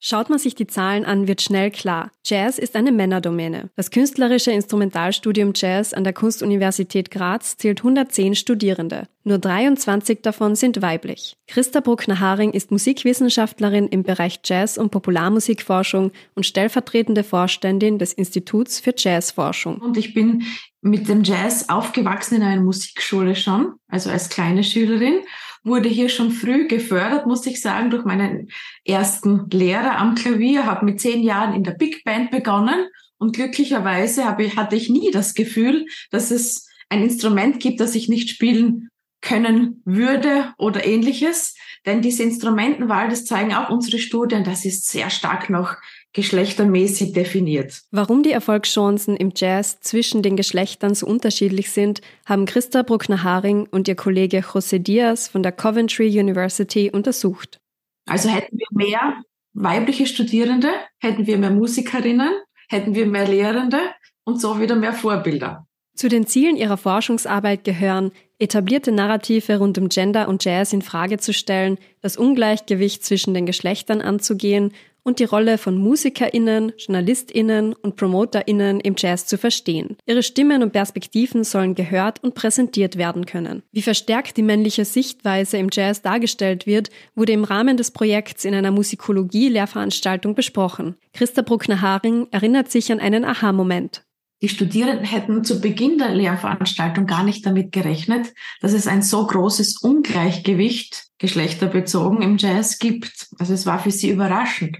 Schaut man sich die Zahlen an, wird schnell klar. Jazz ist eine Männerdomäne. Das künstlerische Instrumentalstudium Jazz an der Kunstuniversität Graz zählt 110 Studierende. Nur 23 davon sind weiblich. Christa Bruckner-Haring ist Musikwissenschaftlerin im Bereich Jazz- und Popularmusikforschung und stellvertretende Vorständin des Instituts für Jazzforschung. Und ich bin mit dem Jazz aufgewachsen in einer Musikschule schon, also als kleine Schülerin wurde hier schon früh gefördert, muss ich sagen, durch meinen ersten Lehrer am Klavier, habe mit zehn Jahren in der Big Band begonnen und glücklicherweise habe, hatte ich nie das Gefühl, dass es ein Instrument gibt, das ich nicht spielen können würde oder ähnliches. Denn diese Instrumentenwahl, das zeigen auch unsere Studien, das ist sehr stark noch geschlechtermäßig definiert. Warum die Erfolgschancen im Jazz zwischen den Geschlechtern so unterschiedlich sind, haben Christa Bruckner-Haring und ihr Kollege José Diaz von der Coventry University untersucht. Also hätten wir mehr weibliche Studierende, hätten wir mehr Musikerinnen, hätten wir mehr Lehrende und so wieder mehr Vorbilder. Zu den Zielen ihrer Forschungsarbeit gehören, etablierte Narrative rund um Gender und Jazz in Frage zu stellen, das Ungleichgewicht zwischen den Geschlechtern anzugehen und die Rolle von MusikerInnen, JournalistInnen und PromoterInnen im Jazz zu verstehen. Ihre Stimmen und Perspektiven sollen gehört und präsentiert werden können. Wie verstärkt die männliche Sichtweise im Jazz dargestellt wird, wurde im Rahmen des Projekts in einer Musikologie-Lehrveranstaltung besprochen. Christa Bruckner-Haring erinnert sich an einen Aha-Moment. Die Studierenden hätten zu Beginn der Lehrveranstaltung gar nicht damit gerechnet, dass es ein so großes Ungleichgewicht geschlechterbezogen im Jazz gibt. Also es war für sie überraschend.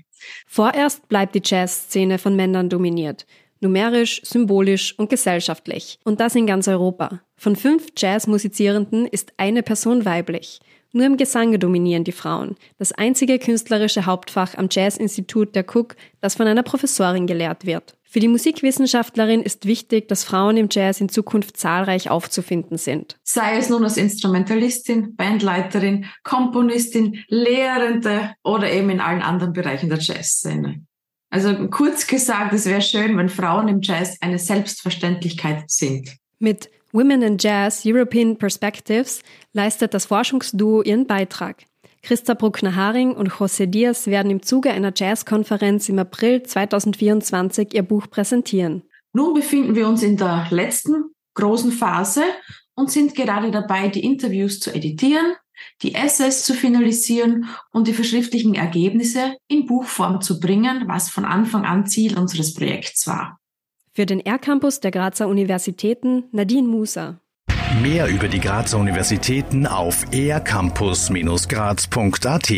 Vorerst bleibt die Jazzszene von Männern dominiert. Numerisch, symbolisch und gesellschaftlich. Und das in ganz Europa. Von fünf Jazzmusizierenden ist eine Person weiblich. Nur im Gesang dominieren die Frauen. Das einzige künstlerische Hauptfach am Jazzinstitut der Cook, das von einer Professorin gelehrt wird. Für die Musikwissenschaftlerin ist wichtig, dass Frauen im Jazz in Zukunft zahlreich aufzufinden sind. Sei es nun als Instrumentalistin, Bandleiterin, Komponistin, Lehrende oder eben in allen anderen Bereichen der Jazzszene. Also kurz gesagt, es wäre schön, wenn Frauen im Jazz eine Selbstverständlichkeit sind. Mit Women in Jazz European Perspectives leistet das Forschungsduo ihren Beitrag. Christa Bruckner-Haring und José Diaz werden im Zuge einer Jazzkonferenz im April 2024 ihr Buch präsentieren. Nun befinden wir uns in der letzten großen Phase und sind gerade dabei, die Interviews zu editieren, die Essays zu finalisieren und die verschriftlichen Ergebnisse in Buchform zu bringen, was von Anfang an Ziel unseres Projekts war. Für den R-Campus der Grazer Universitäten Nadine Musa. Mehr über die Grazer Universitäten auf ercampus-graz.at